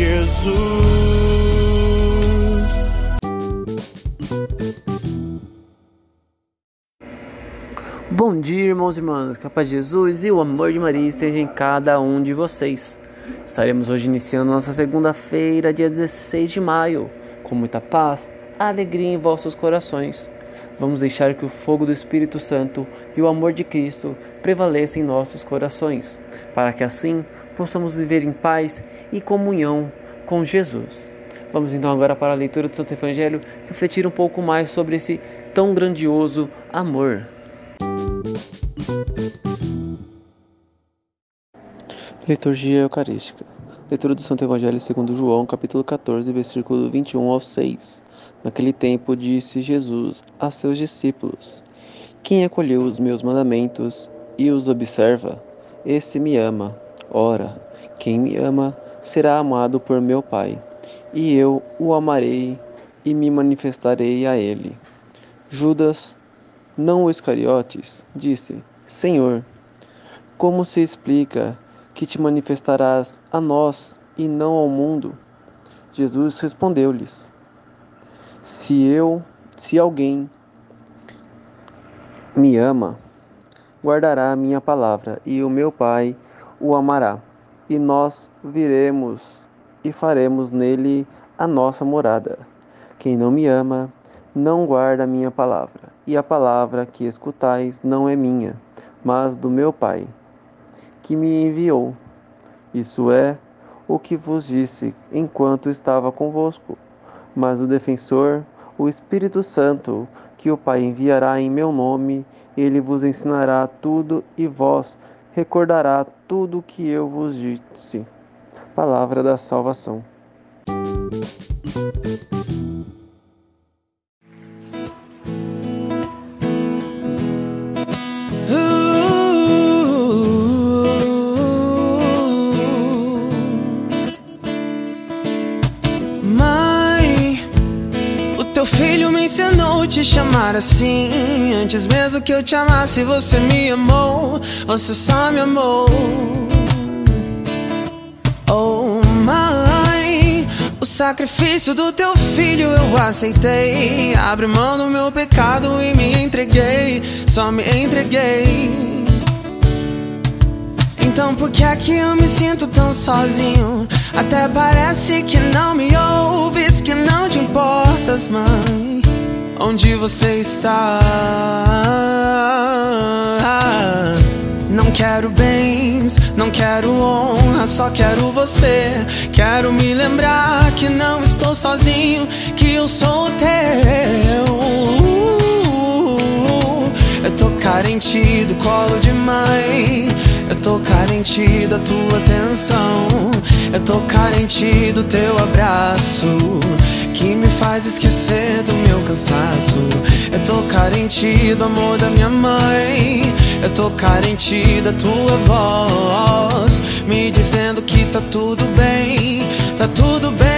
Jesus. Bom dia, irmãos e irmãs. Que a paz de Jesus e o amor de Maria esteja em cada um de vocês. Estaremos hoje iniciando nossa segunda-feira, dia 16 de maio, com muita paz, alegria em vossos corações. Vamos deixar que o fogo do Espírito Santo e o amor de Cristo prevaleçam em nossos corações, para que assim possamos viver em paz e comunhão com Jesus. Vamos então agora para a leitura do Santo Evangelho, refletir um pouco mais sobre esse tão grandioso amor. Liturgia Eucarística. Leitura do Santo Evangelho segundo João, capítulo 14, versículo 21 ao 6. Naquele tempo disse Jesus a seus discípulos: Quem acolheu os meus mandamentos e os observa, esse me ama. Ora, quem me ama será amado por meu Pai, e eu o amarei e me manifestarei a ele. Judas, não o Iscariotes, disse: Senhor, como se explica que te manifestarás a nós e não ao mundo? Jesus respondeu-lhes: Se eu, se alguém me ama, guardará a minha palavra, e o meu Pai o amará, e nós viremos e faremos nele a nossa morada. Quem não me ama, não guarda a minha palavra, e a palavra que escutais não é minha, mas do meu Pai que me enviou. Isso é o que vos disse enquanto estava convosco. Mas o defensor, o Espírito Santo, que o Pai enviará em meu nome, ele vos ensinará tudo e vós recordará tudo o que eu vos disse. Palavra da salvação. Teu filho me ensinou te chamar assim. Antes mesmo que eu te amasse, você me amou. Você só me amou. Oh, mãe, o sacrifício do teu filho eu aceitei. Abre mão do meu pecado e me entreguei. Só me entreguei. Então por que é que eu me sinto tão sozinho? Até parece que não me ouves, que não te importas, mãe. Onde você está? Não quero bens, não quero honra, só quero você. Quero me lembrar que não estou sozinho, que eu sou teu. Eu tô carente do colo de mãe. Eu tô carente da tua atenção. Eu tô carente do teu abraço. Que me faz esquecer do meu cansaço. Eu tô carente do amor da minha mãe. Eu tô carente da tua voz. Me dizendo que tá tudo bem, tá tudo bem.